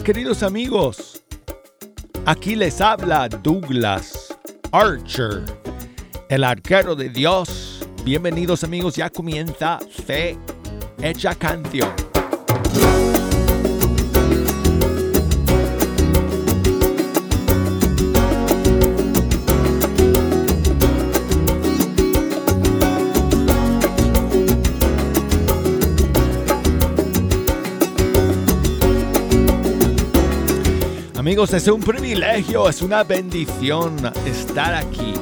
Queridos amigos, aquí les habla Douglas Archer, el arquero de Dios. Bienvenidos amigos, ya comienza Fe Hecha Canción. Amigos, es un privilegio, es una bendición estar aquí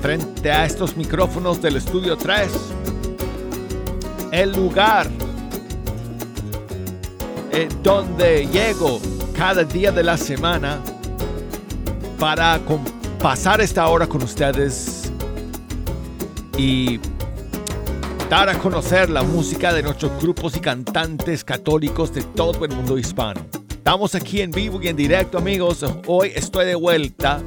frente a estos micrófonos del Estudio 3. El lugar eh, donde llego cada día de la semana para pasar esta hora con ustedes y dar a conocer la música de nuestros grupos y cantantes católicos de todo el mundo hispano. Estamos aquí en vivo y en directo, amigos. Hoy estoy de vuelta.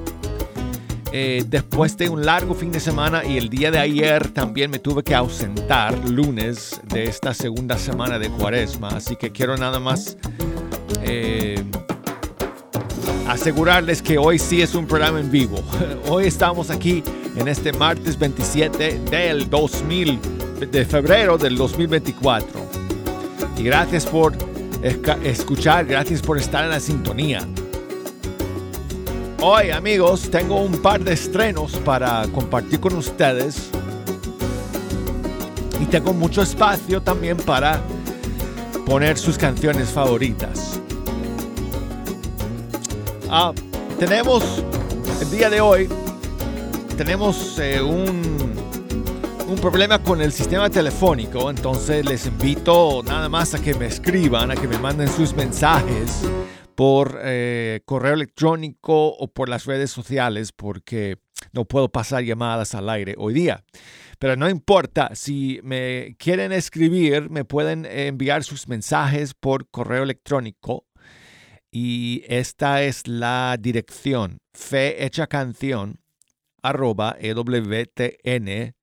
Eh, después de un largo fin de semana y el día de ayer también me tuve que ausentar lunes de esta segunda semana de cuaresma. Así que quiero nada más eh, asegurarles que hoy sí es un programa en vivo. Hoy estamos aquí en este martes 27 del 2000, de febrero del 2024. Y gracias por escuchar. Gracias por estar en la sintonía. Hoy amigos tengo un par de estrenos para compartir con ustedes. Y tengo mucho espacio también para poner sus canciones favoritas. Ah, tenemos el día de hoy, tenemos eh, un un problema con el sistema telefónico, entonces les invito nada más a que me escriban, a que me manden sus mensajes por eh, correo electrónico o por las redes sociales porque no puedo pasar llamadas al aire hoy día. Pero no importa, si me quieren escribir, me pueden enviar sus mensajes por correo electrónico. Y esta es la dirección, fehechacanción, arroba ewtn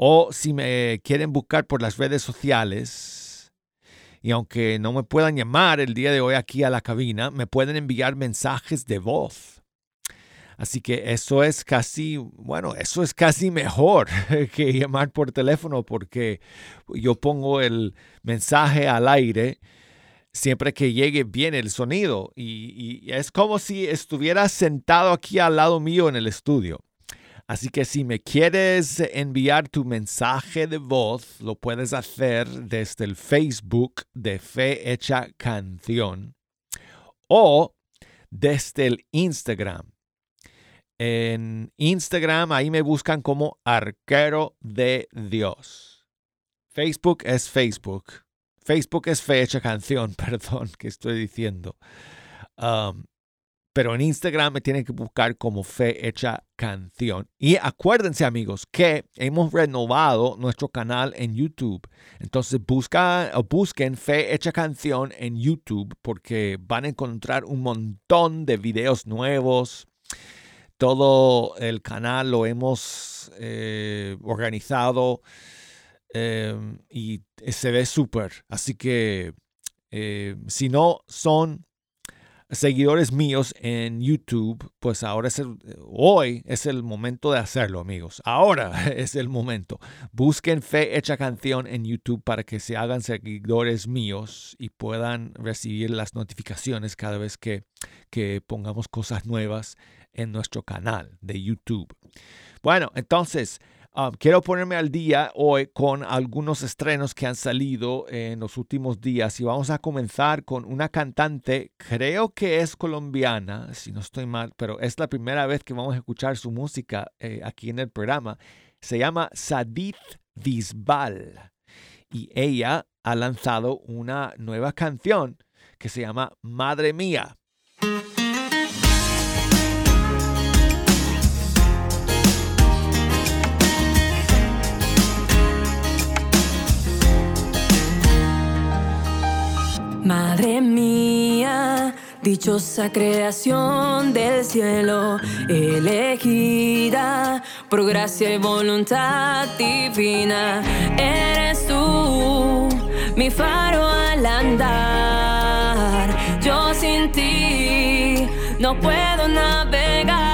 o si me quieren buscar por las redes sociales, y aunque no me puedan llamar el día de hoy aquí a la cabina, me pueden enviar mensajes de voz. Así que eso es casi, bueno, eso es casi mejor que llamar por teléfono porque yo pongo el mensaje al aire siempre que llegue bien el sonido y, y es como si estuviera sentado aquí al lado mío en el estudio. Así que si me quieres enviar tu mensaje de voz, lo puedes hacer desde el Facebook de Fe Hecha Canción o desde el Instagram. En Instagram ahí me buscan como Arquero de Dios. Facebook es Facebook. Facebook es Fe Hecha Canción, perdón, que estoy diciendo. Um, pero en Instagram me tienen que buscar como Fe Hecha Canción. Y acuérdense amigos que hemos renovado nuestro canal en YouTube. Entonces busca, busquen Fe Hecha Canción en YouTube porque van a encontrar un montón de videos nuevos. Todo el canal lo hemos eh, organizado em, y se ve súper. Así que eh, si no son seguidores míos en YouTube, pues ahora es el, hoy es el momento de hacerlo, amigos. Ahora es el momento. Busquen Fe Hecha Canción en YouTube para que se hagan seguidores míos y puedan recibir las notificaciones cada vez que, que pongamos cosas nuevas en nuestro canal de YouTube. Bueno, entonces, Ah, quiero ponerme al día hoy con algunos estrenos que han salido en los últimos días y vamos a comenzar con una cantante, creo que es colombiana, si no estoy mal, pero es la primera vez que vamos a escuchar su música eh, aquí en el programa. Se llama Sadith Bisbal y ella ha lanzado una nueva canción que se llama Madre Mía. Madre mía, dichosa creación del cielo, elegida por gracia y voluntad divina, eres tú mi faro al andar. Yo sin ti no puedo navegar.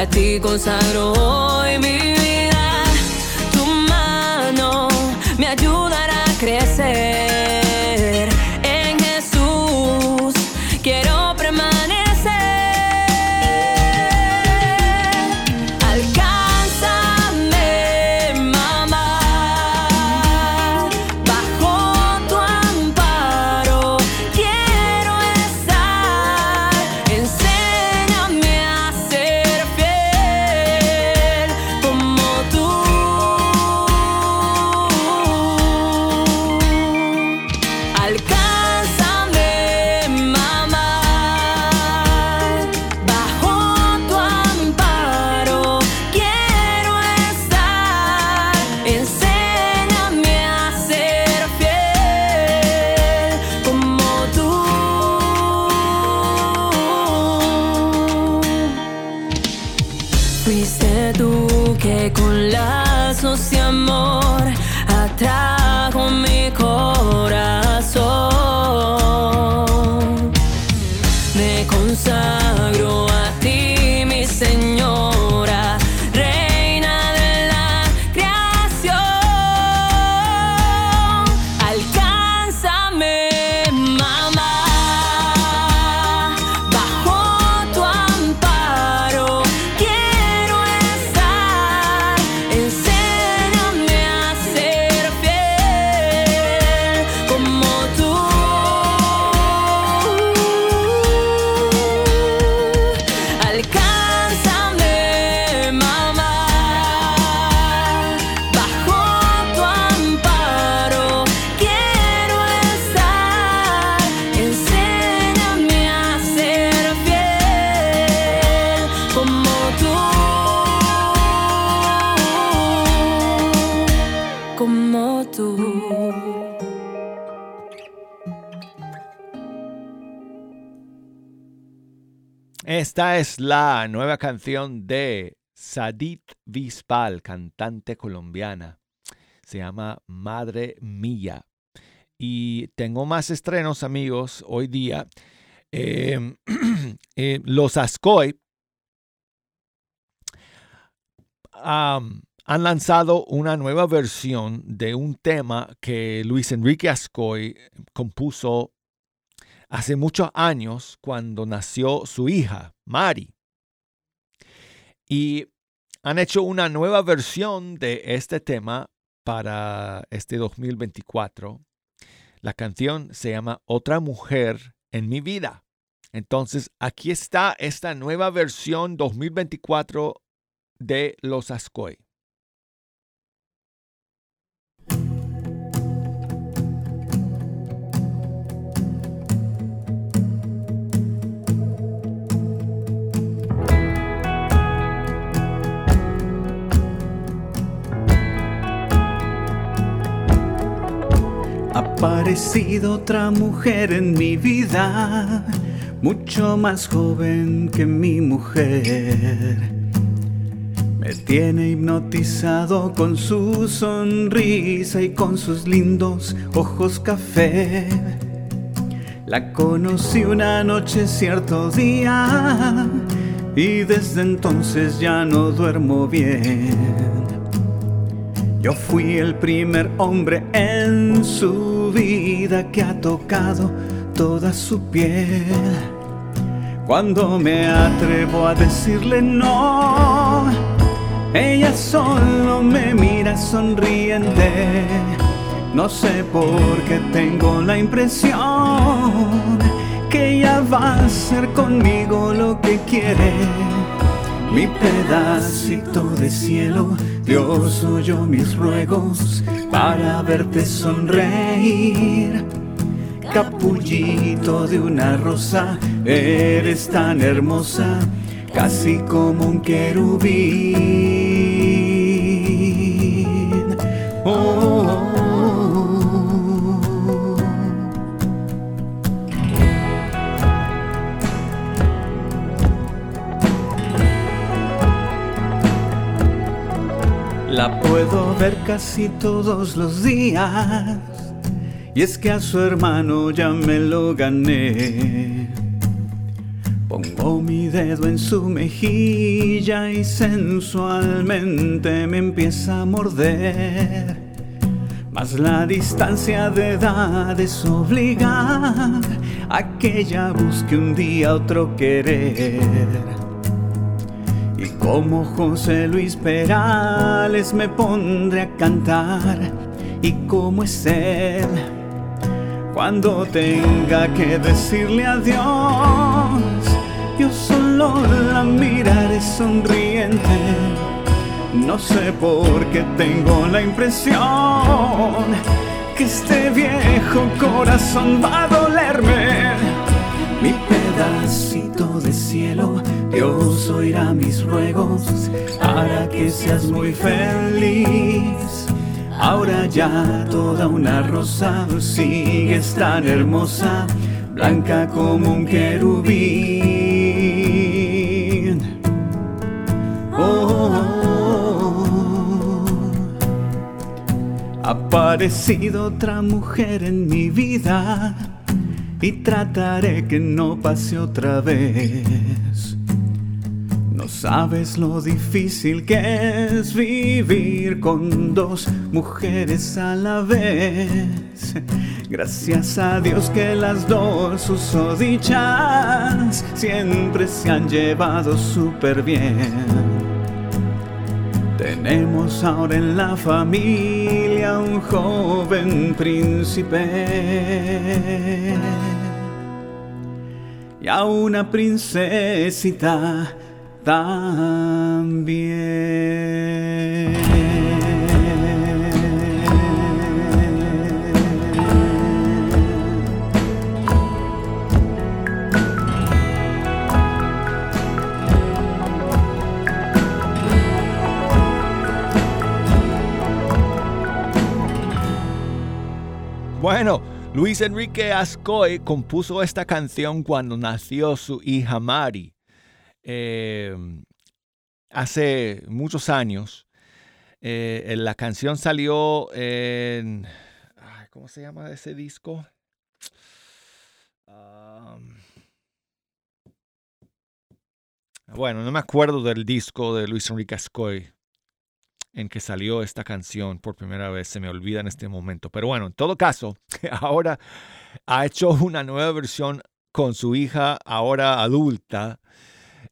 A ti consagro la nueva canción de Sadit Vispal, cantante colombiana. Se llama Madre Mía. Y tengo más estrenos, amigos, hoy día. Em, eh, los Ascoy han lanzado una nueva versión de un tema que Luis Enrique Ascoy compuso hace muchos años cuando nació su hija, Mari. Y han hecho una nueva versión de este tema para este 2024. La canción se llama Otra mujer en mi vida. Entonces, aquí está esta nueva versión 2024 de Los Ascoy. Aparecido otra mujer en mi vida, mucho más joven que mi mujer. Me tiene hipnotizado con su sonrisa y con sus lindos ojos café. La conocí una noche cierto día y desde entonces ya no duermo bien. Yo fui el primer hombre en su vida que ha tocado toda su piel. Cuando me atrevo a decirle no, ella solo me mira sonriente. No sé por qué tengo la impresión que ella va a hacer conmigo lo que quiere. Mi pedacito de cielo, Dios oyó mis ruegos para verte sonreír. Capullito de una rosa, eres tan hermosa, casi como un querubín. Oh. Ver casi todos los días. Y es que a su hermano ya me lo gané. Pongo mi dedo en su mejilla y sensualmente me empieza a morder. Mas la distancia de edades obliga a que ella busque un día otro querer. Como José Luis Perales me pondré a cantar. Y como es él, cuando tenga que decirle adiós, yo solo la miraré sonriente. No sé por qué tengo la impresión que este viejo corazón va a dolerme. Mi pedacito de cielo, Dios oirá mis ruegos para que seas muy feliz. Ahora ya toda una rosa sigues tan hermosa, blanca como un querubín. Oh, ha aparecido otra mujer en mi vida y trataré que no pase otra vez. No sabes lo difícil que es vivir con dos mujeres a la vez. Gracias a Dios que las dos usodichas siempre se han llevado súper bien. Tenemos ahora en la familia un joven príncipe y a una princesita también. Bueno, Luis Enrique Ascoy compuso esta canción cuando nació su hija Mari. Eh, hace muchos años. Eh, la canción salió en... ¿Cómo se llama ese disco? Bueno, no me acuerdo del disco de Luis Enrique Ascoy en que salió esta canción por primera vez. Se me olvida en este momento. Pero bueno, en todo caso, ahora ha hecho una nueva versión con su hija ahora adulta.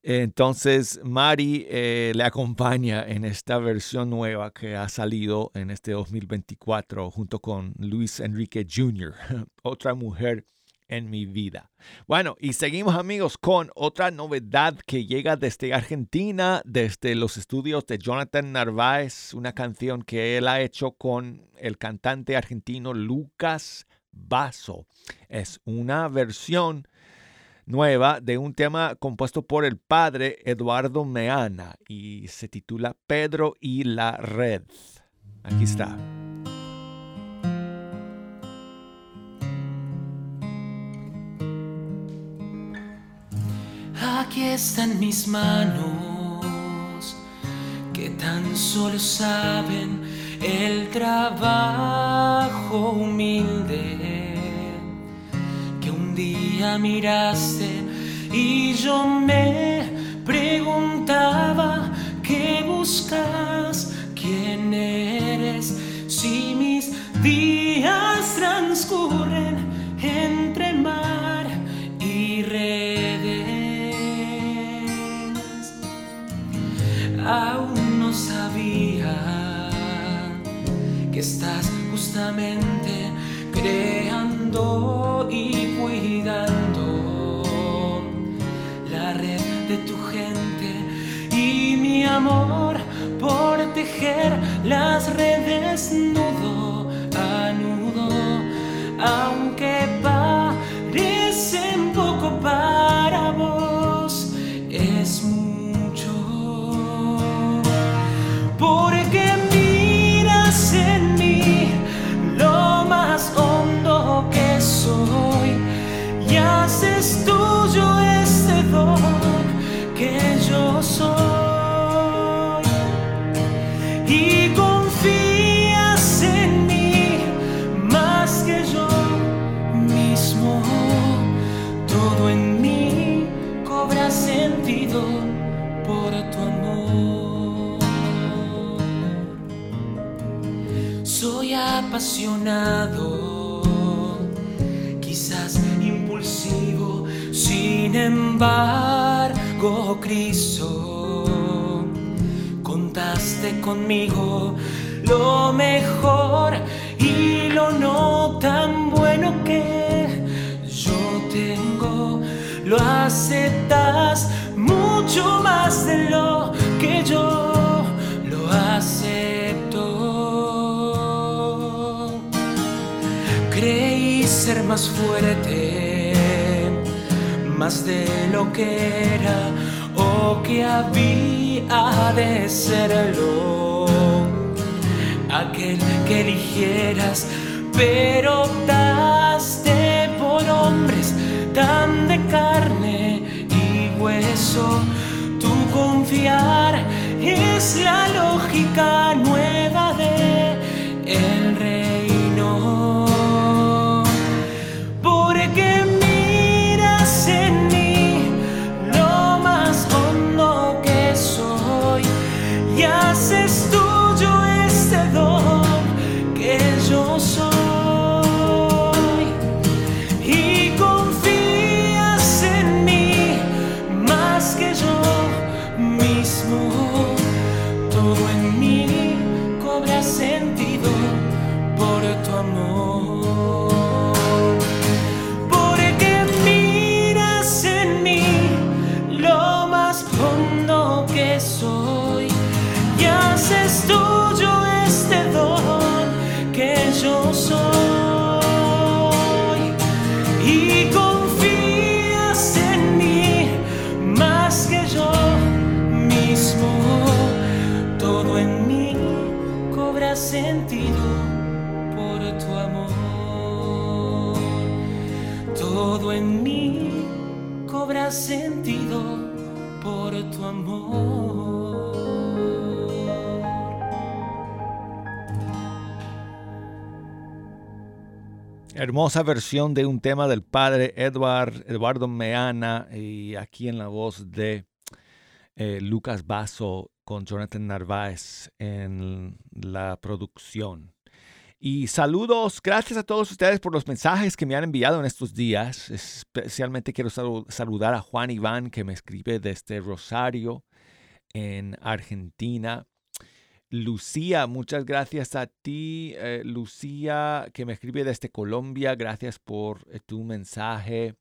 Entonces, Mari eh, le acompaña en esta versión nueva que ha salido en este 2024 junto con Luis Enrique Jr., otra mujer en mi vida. Bueno, y seguimos amigos con otra novedad que llega desde Argentina, desde los estudios de Jonathan Narváez, una canción que él ha hecho con el cantante argentino Lucas Basso. Es una versión nueva de un tema compuesto por el padre Eduardo Meana y se titula Pedro y la Red. Aquí está. Aquí están mis manos que tan solo saben el trabajo humilde que un día miraste y yo me preguntaba qué buscas, quién eres, si mis días transcurren entre mar aún no sabía que estás justamente creando y cuidando la red de tu gente y mi amor por tejer las redes nudo a nudo, aunque embargo, Cristo, contaste conmigo lo mejor y lo no tan bueno que yo tengo, lo aceptas mucho más de lo que yo lo acepto. Creí ser más fuerte, más de lo que era o que había de serlo aquel que eligieras, pero optaste por hombres tan de carne y hueso. Tu confiar es la lógica nueva Hermosa versión de un tema del padre Edward, Eduardo Meana y aquí en la voz de eh, Lucas Basso con Jonathan Narváez en la producción. Y saludos, gracias a todos ustedes por los mensajes que me han enviado en estos días. Especialmente quiero salu- saludar a Juan Iván que me escribe desde Rosario, en Argentina. Lucía, muchas gracias a ti, eh, Lucía, que me escribe desde Colombia. Gracias por eh, tu mensaje.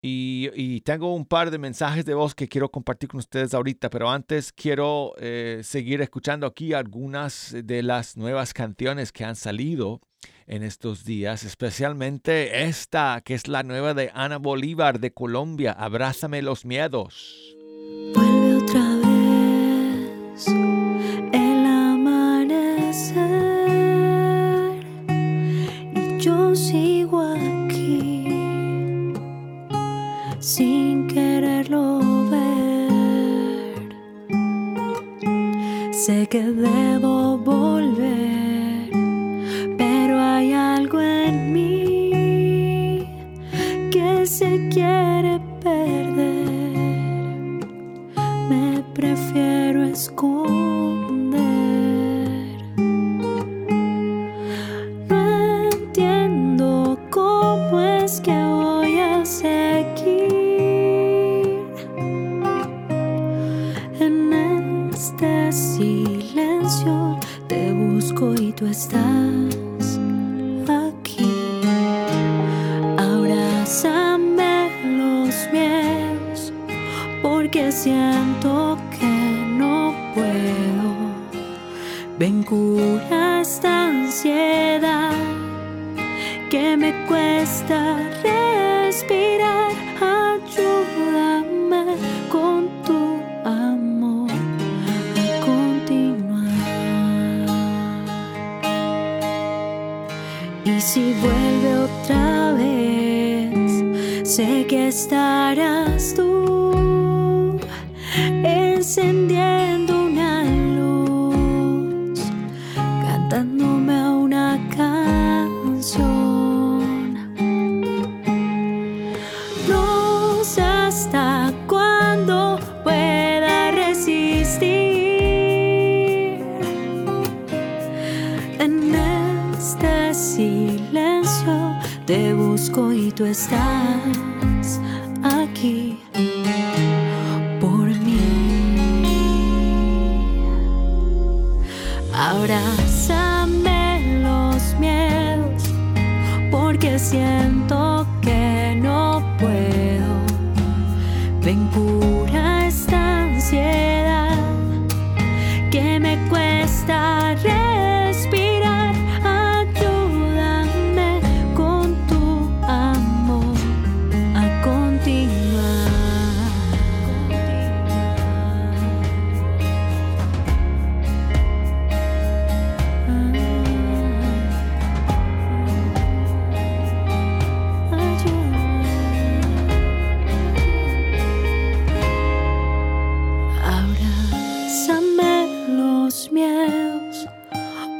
Y tengo un par de mensajes de voz que quiero compartir con ustedes ahorita, pero antes quiero eh, seguir escuchando aquí algunas de las nuevas canciones que han salido en estos días, especialmente esta, que es la nueva de Ana Bolívar de Colombia, Abrázame los miedos. Vuelve otra vez el amanecer y yo sigo aquí sin quererlo ver. Sé que debo volver, pero hay algo en mí que se quiere perder prefiero esconder. No entiendo cómo es que voy a seguir en este busco y tú estás aquí. Abrázame los miedos porque siento Ven cura esta ansiedad que me cuesta respirar. Ayúdame con tu amor a continuar. Y si vuelve otra vez, sé que estarás tú encendiendo tú estás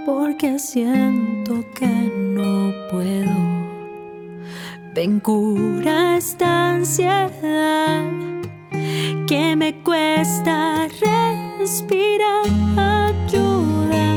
porque siento que no puedo. Ven cura esta ansiedad que me cuesta respirar. Ayúdame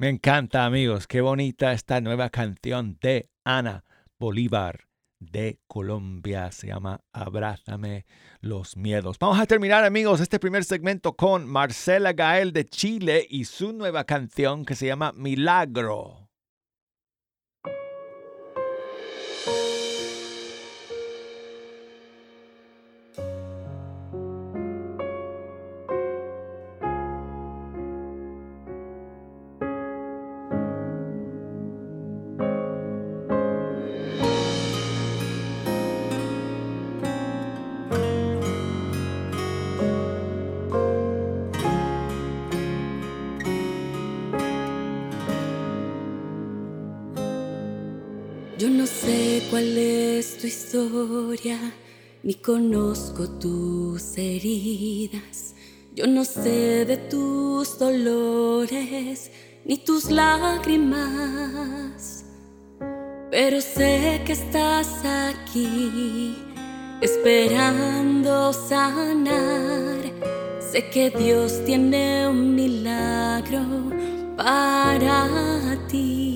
Me encanta, amigos. Qué bonita esta nueva canción de Ana Bolívar de Colombia. Se llama Abrázame los miedos. Vamos a terminar, amigos, este primer segmento con Marcela Gael de Chile y su nueva canción que se llama Milagro. Yo no sé cuál es tu historia, ni conozco tus heridas. Yo no sé de tus dolores, ni tus lágrimas. Pero sé que estás aquí, esperando sanar. Sé que Dios tiene un milagro para ti.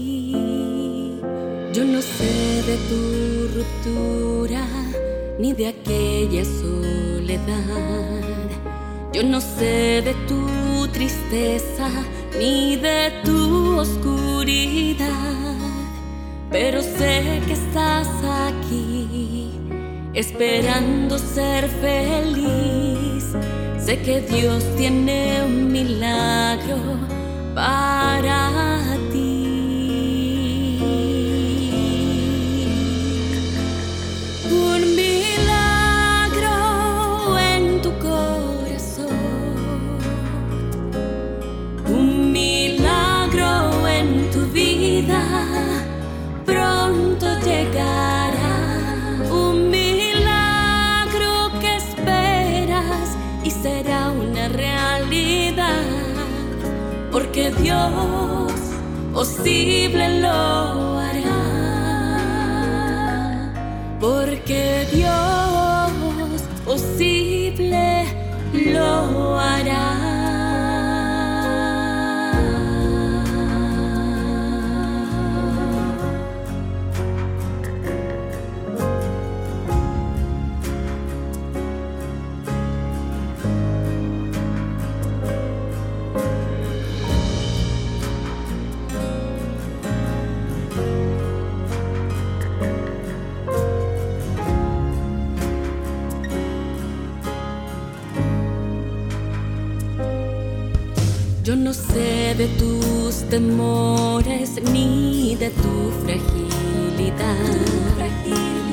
Yo no sé de tu ruptura, ni de aquella soledad. Yo no sé de tu tristeza, ni de tu oscuridad. Pero sé que estás aquí, esperando ser feliz. Sé que Dios tiene un milagro para ti. Dios posible lo hará. Porque Dios posible lo hará. Temores ni de tu fragilidad.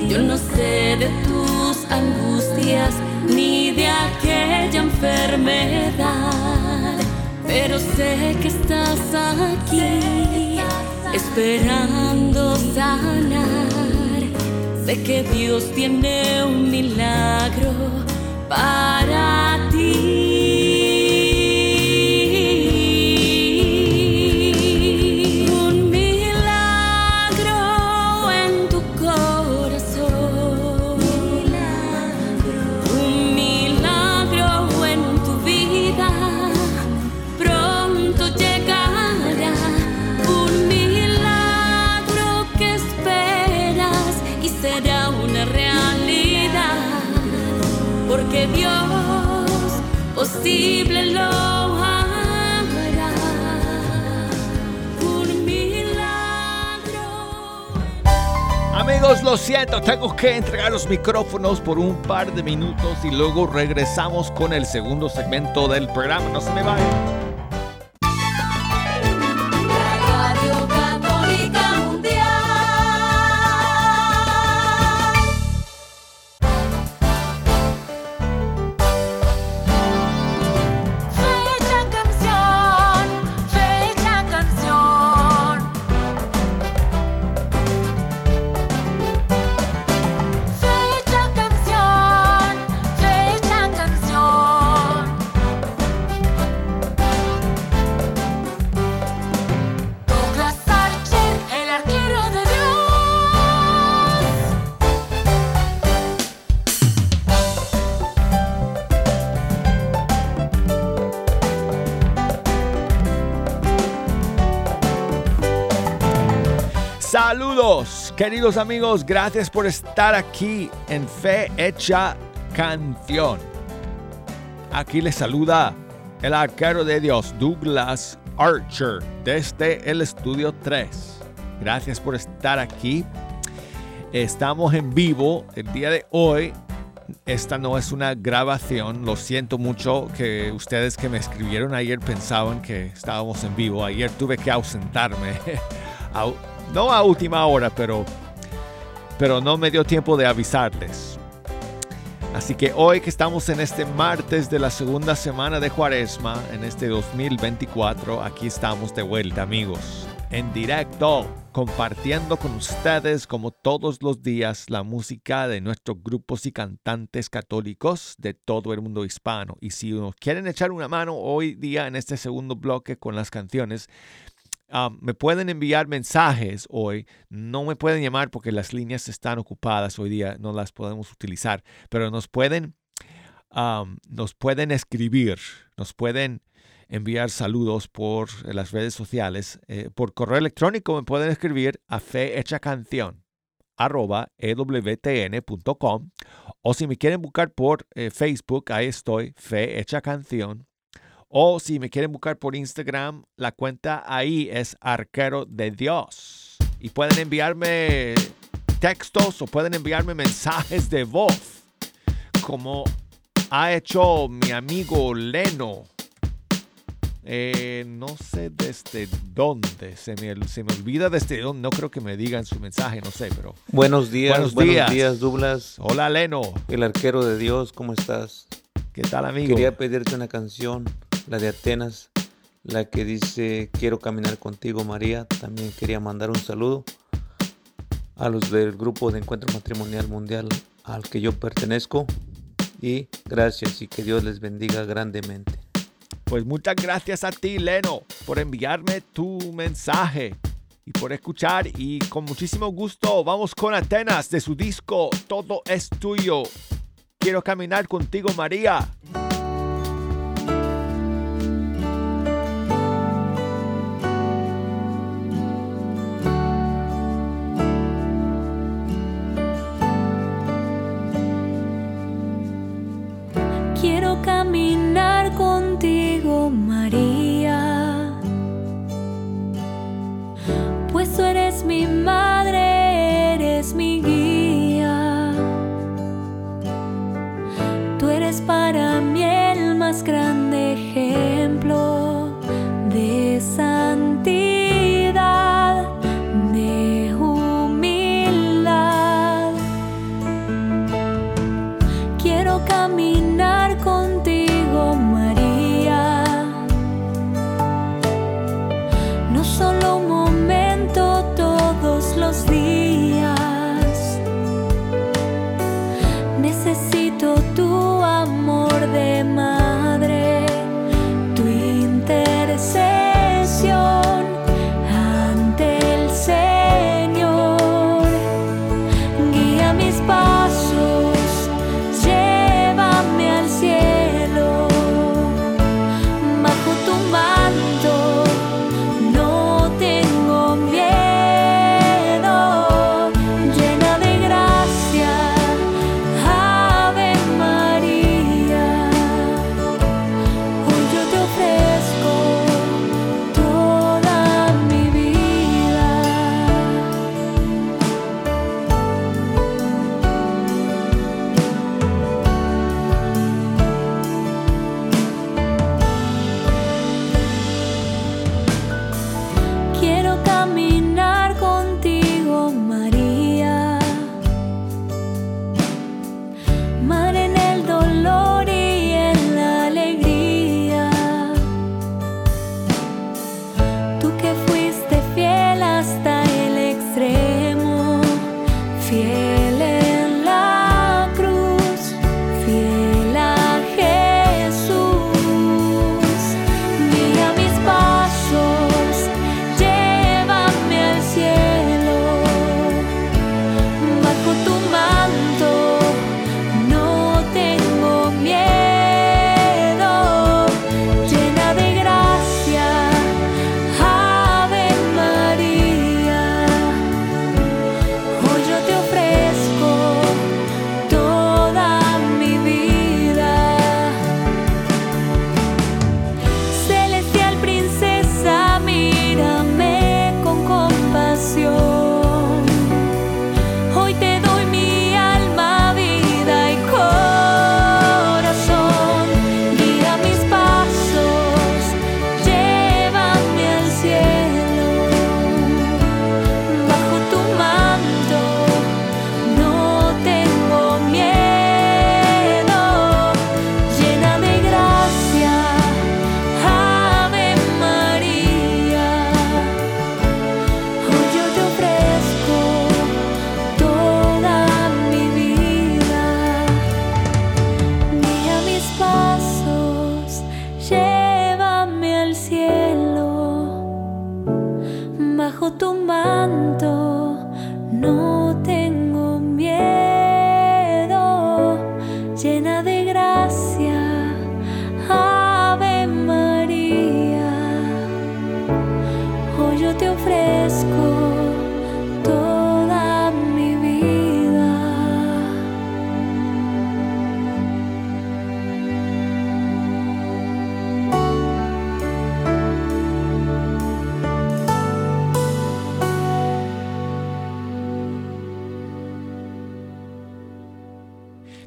Yo no sé de tus angustias ni de aquella enfermedad. Pero sé que estás aquí esperando sanar. Sé que Dios tiene un milagro lo siento, tengo que entregar los micrófonos por un par de minutos y luego regresamos con el segundo segmento del programa. No se me vayan. Queridos amigos, gracias por estar aquí en Fe Hecha Canción. Aquí les saluda el arquero de Dios, Douglas Archer, desde el estudio 3. Gracias por estar aquí. Estamos en vivo el día de hoy. Esta no es una grabación. Lo siento mucho que ustedes que me escribieron ayer pensaban que estábamos en vivo. Ayer tuve que ausentarme. No a última hora, pero, pero no me dio tiempo de avisarles. Así que hoy que estamos en este martes de la segunda semana de Cuaresma, en este 2024, aquí estamos de vuelta amigos, en directo, compartiendo con ustedes como todos los días la música de nuestros grupos y cantantes católicos de todo el mundo hispano. Y si nos quieren echar una mano hoy día en este segundo bloque con las canciones, Um, me pueden enviar mensajes hoy. No me pueden llamar porque las líneas están ocupadas hoy día. No las podemos utilizar. Pero nos pueden, um, nos pueden escribir. Nos pueden enviar saludos por las redes sociales. Eh, por correo electrónico me pueden escribir a fehechacanción arroba ewtn.com o si me quieren buscar por eh, Facebook, ahí estoy, Fe Hecha Canción. O si me quieren buscar por Instagram, la cuenta ahí es Arquero de Dios. Y pueden enviarme textos o pueden enviarme mensajes de voz, como ha hecho mi amigo Leno. Eh, no sé desde dónde, se me, se me olvida desde dónde, no creo que me digan su mensaje, no sé, pero... Buenos días, Buenos buenos, días. días. Douglas, Hola Leno, el arquero de Dios, ¿cómo estás? ¿qué tal amigo? Quería pedirte una canción, la de Atenas, la que dice quiero caminar contigo María. También quería mandar un saludo a los del grupo de encuentro matrimonial mundial al que yo pertenezco. Y gracias y que Dios les bendiga grandemente. Pues muchas gracias a ti, Leno, por enviarme tu mensaje y por escuchar. Y con muchísimo gusto vamos con Atenas de su disco Todo es tuyo. Quiero caminar contigo, María. caminar contigo más.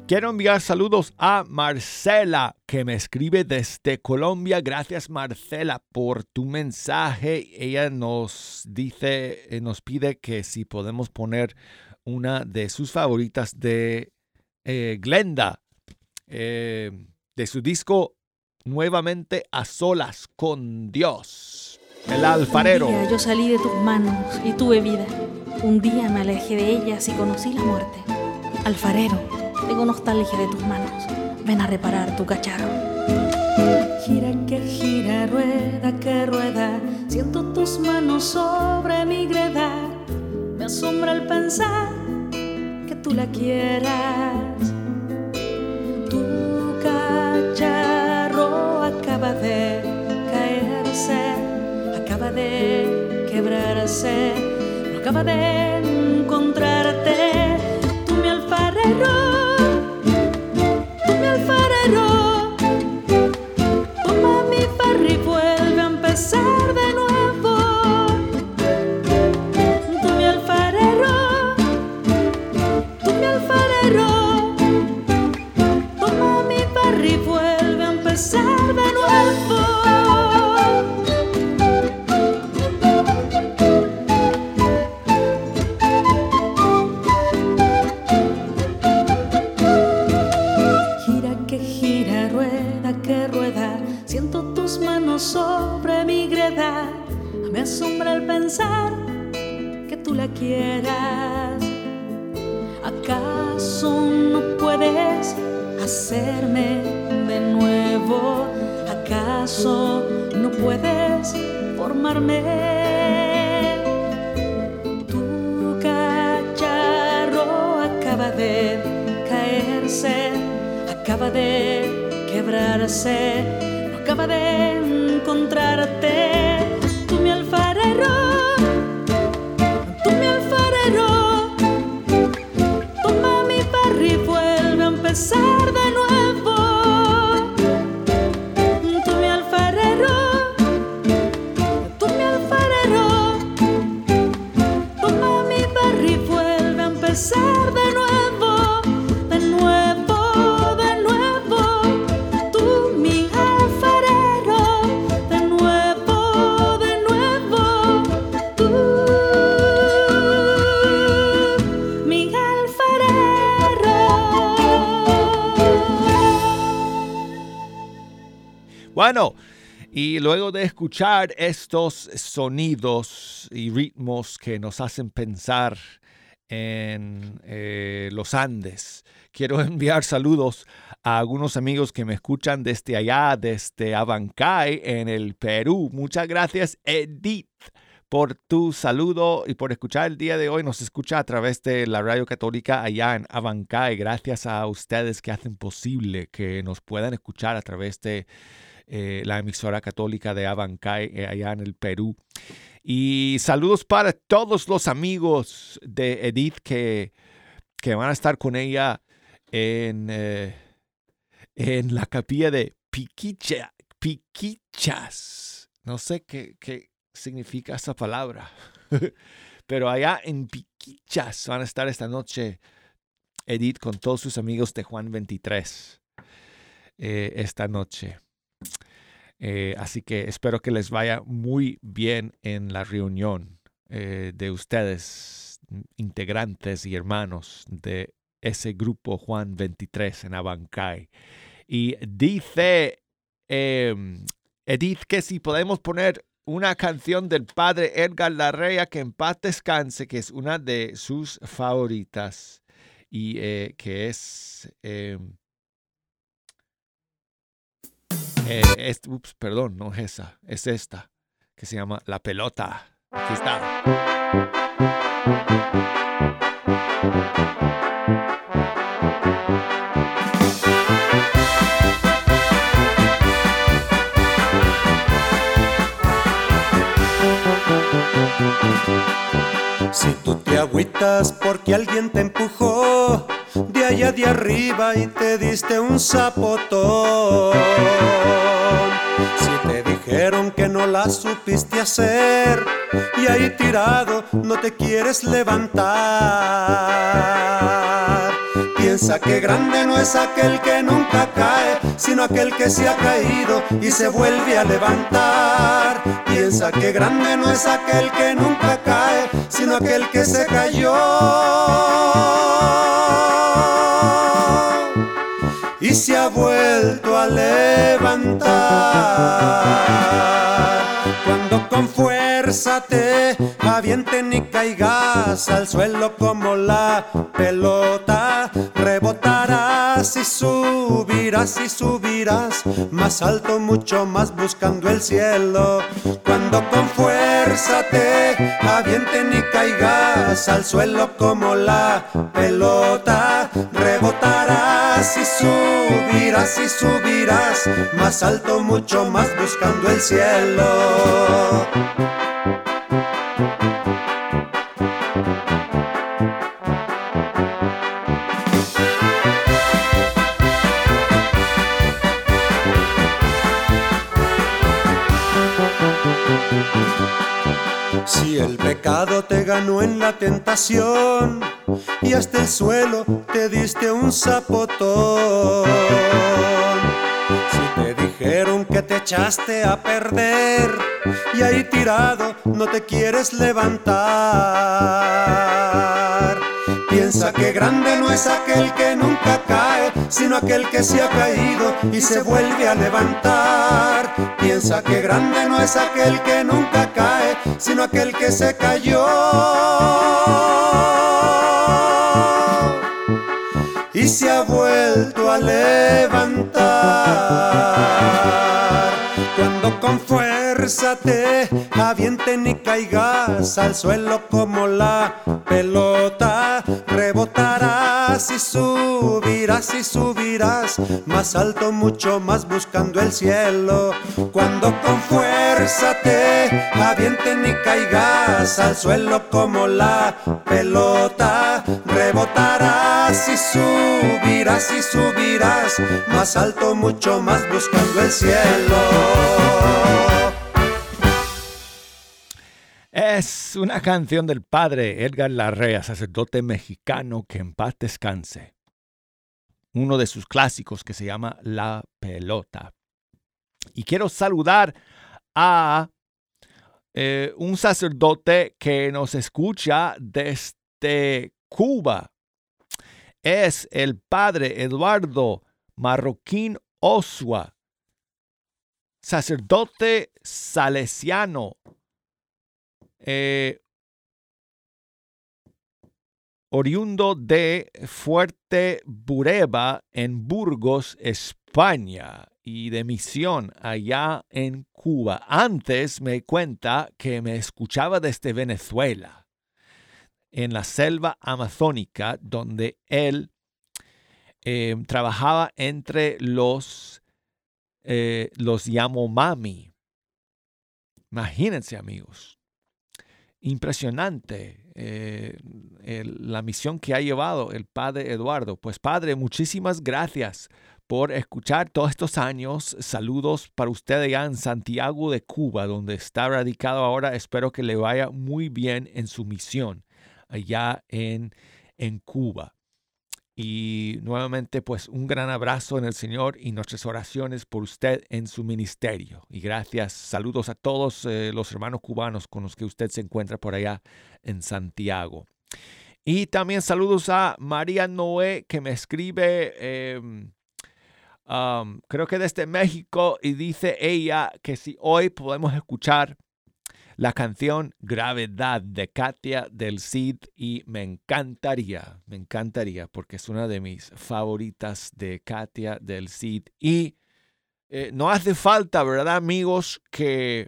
Quiero enviar saludos a Marcela, que me escribe desde Colombia. Gracias Marcela por tu mensaje. Ella nos dice, eh, nos pide que si podemos poner una de sus favoritas de eh, Glenda, eh, de su disco Nuevamente a Solas con Dios, el alfarero. Día yo salí de tus manos y tuve vida. Un día me alejé de ellas y conocí la muerte. Alfarero tengo nostalgia de tus manos. Ven a reparar tu cacharro. Gira que gira, rueda que rueda. Siento tus manos sobre mi greda. Me asombra el pensar que tú la quieras. Tu cacharro acaba de caerse, acaba de quebrarse, no acaba de encontrarte. Escuchar estos sonidos y ritmos que nos hacen pensar en eh, los Andes, quiero enviar saludos a algunos amigos que me escuchan desde allá, desde Abancay, en el Perú. Muchas gracias, Edith, por tu saludo y por escuchar el día de hoy. Nos escucha a través de la radio católica allá en Abancay. Gracias a ustedes que hacen posible que nos puedan escuchar a través de eh, la emisora católica de Abancay, eh, allá en el Perú. Y saludos para todos los amigos de Edith que, que van a estar con ella en, eh, en la capilla de Piquicha, Piquichas. No sé qué, qué significa esa palabra, pero allá en Piquichas van a estar esta noche Edith con todos sus amigos de Juan 23 eh, esta noche. Eh, así que espero que les vaya muy bien en la reunión eh, de ustedes, integrantes y hermanos de ese grupo Juan 23 en Abancay. Y dice em, Edith que si podemos poner una canción del padre Edgar Larrea que en paz descanse, que es una de sus favoritas y eh, que es... em, eh, es- ups, perdón, no es esa, es esta, que se llama La Pelota. Aquí está. Si tú te agüitas porque alguien te empujó de allá de arriba y te diste un zapotón. Dijeron que no la supiste hacer y ahí tirado no te quieres levantar. Piensa que grande no es aquel que nunca cae, sino aquel que se ha caído y se vuelve a levantar. Piensa que grande no es aquel que nunca cae, sino aquel que se cayó y se ha vuelto a levantar. Cuando con fuerza te avienten y caigas al suelo como la pelota, rebotarás y subirás y subirás más alto, mucho más buscando el cielo. Cuando con fuerza te avienten y caigas al suelo como la pelota, rebotarás y subirás y subirás más alto, mucho más buscando el cielo. Si el pecado te ganó en la tentación y hasta el suelo te diste un zapotón. Te echaste a perder y ahí tirado no te quieres levantar. Piensa que grande no es aquel que nunca cae, sino aquel que se ha caído y se vuelve a levantar. Piensa que grande no es aquel que nunca cae, sino aquel que se cayó. Y se ha vuelto a levantar. Con fuerza te avienten y caigas al suelo como la pelota, y subirás y subirás más alto, mucho más buscando el cielo. Cuando con fuerza te avienten y caigas al suelo como la pelota, rebotarás y subirás y subirás más alto, mucho más buscando el cielo. Es una canción del padre Edgar Larrea, sacerdote mexicano que en paz descanse. Uno de sus clásicos que se llama La Pelota. Y quiero saludar a eh, un sacerdote que nos escucha desde Cuba. Es el padre Eduardo Marroquín Osua, sacerdote salesiano eh, oriundo de Fuerte Bureba en Burgos, España, y de misión allá en Cuba. Antes me cuenta que me escuchaba desde Venezuela, en la selva amazónica, donde él eh, trabajaba entre los, eh, los Yamomami. Imagínense, amigos impresionante eh, la misión que ha llevado el padre Eduardo. Pues padre, muchísimas gracias por escuchar todos estos años. Saludos para usted allá en Santiago de Cuba, donde está radicado ahora. Espero que le vaya muy bien en su misión allá en, en Cuba. Y nuevamente, pues un gran abrazo en el Señor y nuestras oraciones por usted en su ministerio. Y gracias, saludos a todos eh, los hermanos cubanos con los que usted se encuentra por allá en Santiago. Y también saludos a María Noé que me escribe, um, creo que desde México, y dice ella que si hoy podemos escuchar la canción Gravedad de Katia del Cid y me encantaría, me encantaría porque es una de mis favoritas de Katia del Cid y eh, no hace falta, ¿verdad amigos? Que,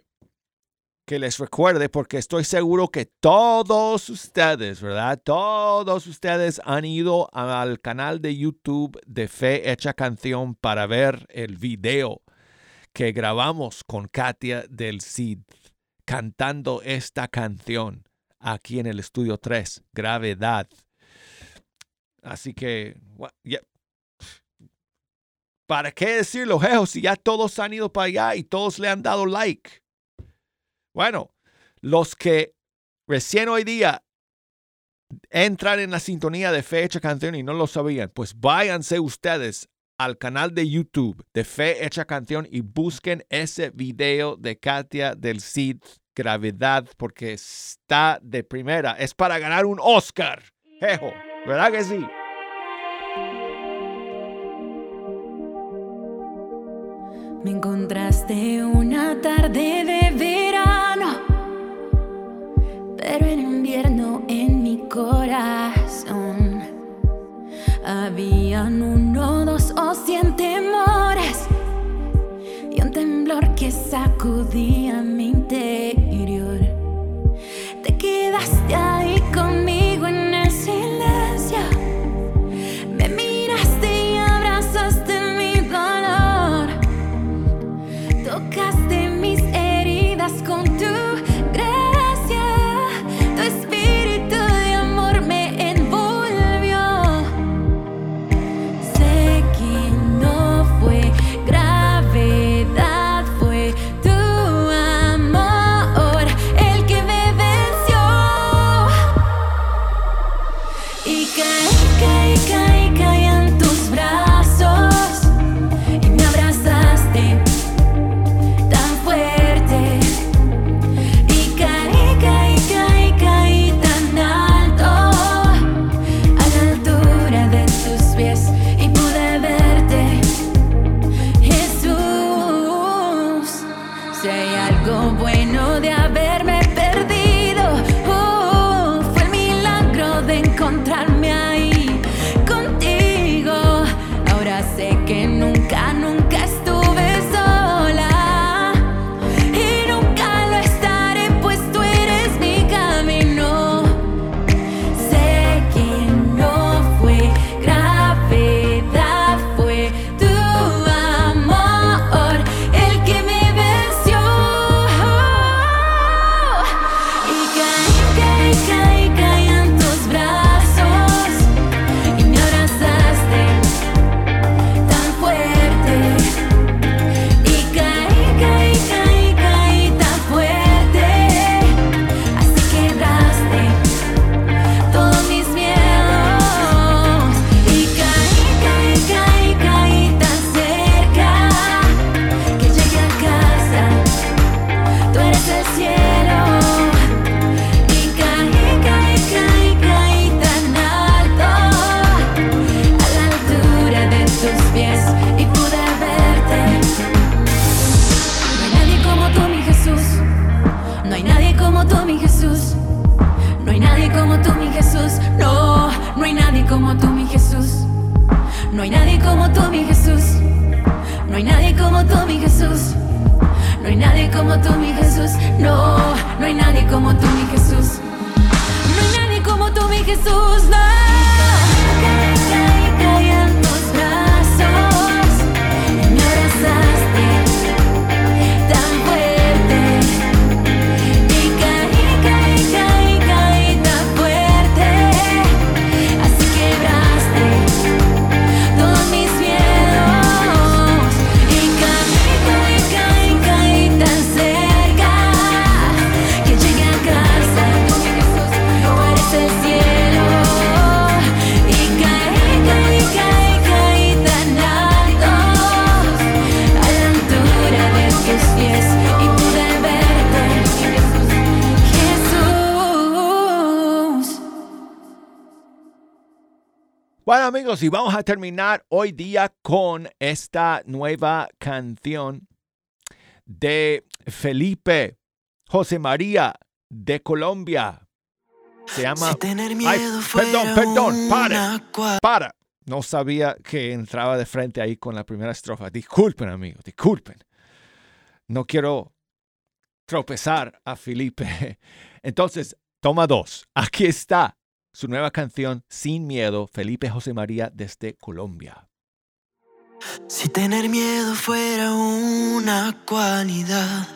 que les recuerde porque estoy seguro que todos ustedes, ¿verdad? Todos ustedes han ido al canal de YouTube de Fe Hecha Canción para ver el video que grabamos con Katia del Cid cantando esta canción aquí en el estudio 3, Gravedad. Así que, ¿para qué decirlo, Jejo, si ya todos han ido para allá y todos le han dado like? Bueno, los que recién hoy día entran en la sintonía de Fe Hecha Canción y no lo sabían, pues váyanse ustedes al canal de YouTube de Fe Hecha Canción y busquen ese video de Katia del Cid Gravedad porque está de primera. Es para ganar un Oscar. Jejo, ¿verdad que sí? Me encontraste una tarde de verano, pero en invierno en mi corazón habían uno, o cien temores y un temblor que sacudí. Amigos, y vamos a terminar hoy día con esta nueva canción de Felipe José María de Colombia. Se llama... Si tener miedo perdón, perdón, cua- para. No sabía que entraba de frente ahí con la primera estrofa. Disculpen amigos, disculpen. No quiero tropezar a Felipe. Entonces, toma dos. Aquí está su nueva canción, Sin Miedo, Felipe José María desde Colombia. Si tener miedo fuera una cualidad,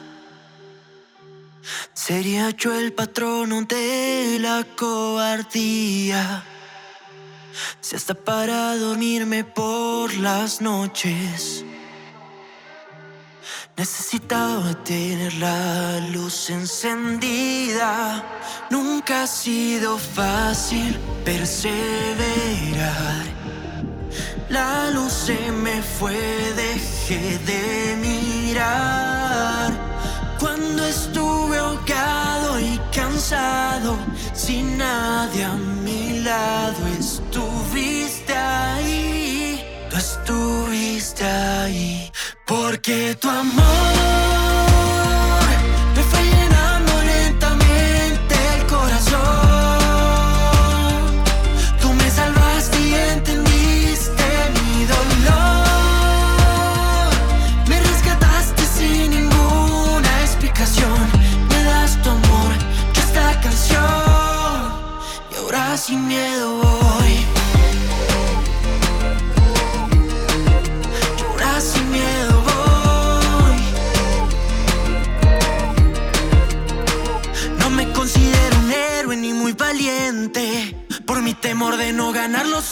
sería yo el patrono de la cobardía. Si hasta para dormirme por las noches necesitaba tener la luz encendida. Nunca ha sido fácil perseverar. La luz se me fue, dejé de mirar. Cuando estuve ahogado y cansado, sin nadie a mi lado, estuviste ahí, estuviste ahí. Porque tu amor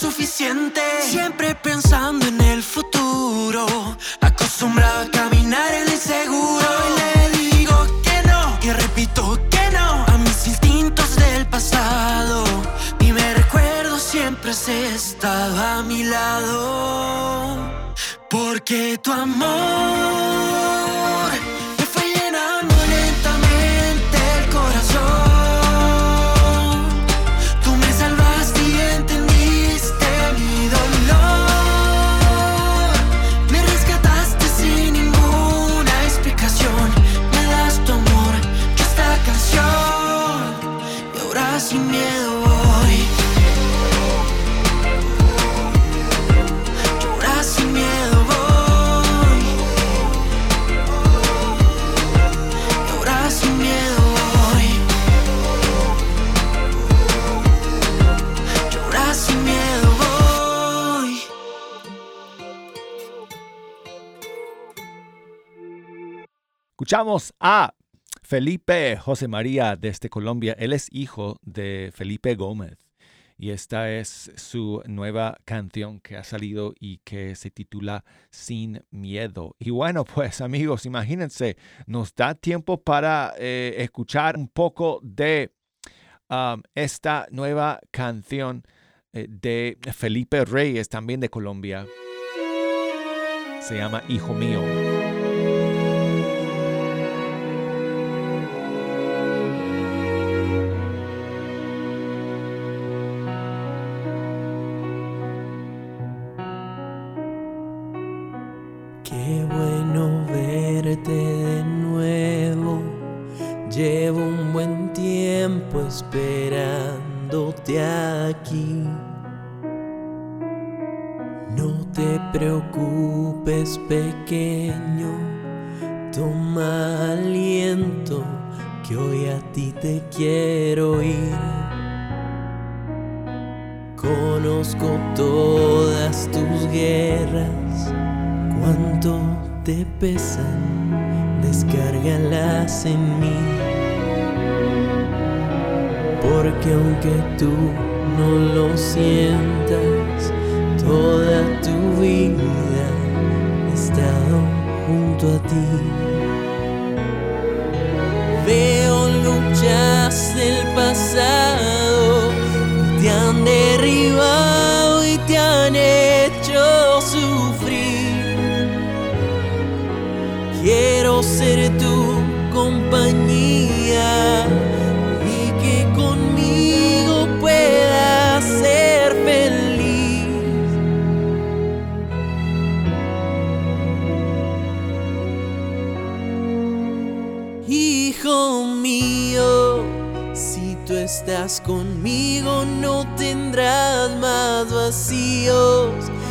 suficiente. Siempre pensando en el futuro. Acostumbrado a caminar en lo inseguro. Y le digo que no. Y repito que no. A mis instintos del pasado. Y me recuerdo siempre has estado a mi lado. Porque tu amor Escuchamos a Felipe José María desde Colombia. Él es hijo de Felipe Gómez. Y esta es su nueva canción que ha salido y que se titula Sin Miedo. Y bueno, pues amigos, imagínense, nos da tiempo para eh, escuchar un poco de um, esta nueva canción eh, de Felipe Reyes, también de Colombia. Se llama Hijo Mío. Pequeño. Toma aliento, que hoy a ti te quiero ir. Conozco todas tus guerras cuánto te pesan, descárgalas en mí. Porque aunque tú no lo sientas, toda tu vida estado junto a ti. Tendrás más vacíos.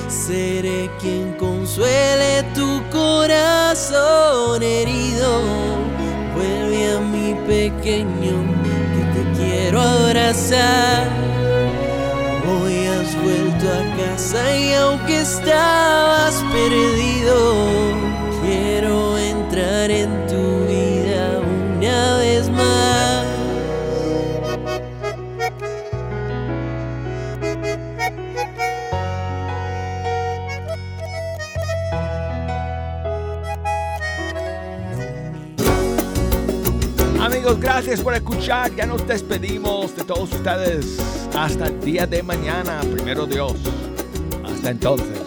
Seré quien consuele tu corazón herido. Vuelve a mi pequeño, que te quiero abrazar. Hoy has vuelto a casa y aunque estabas perdido, Gracias por escuchar. Ya nos despedimos de todos ustedes. Hasta el día de mañana, primero Dios. Hasta entonces.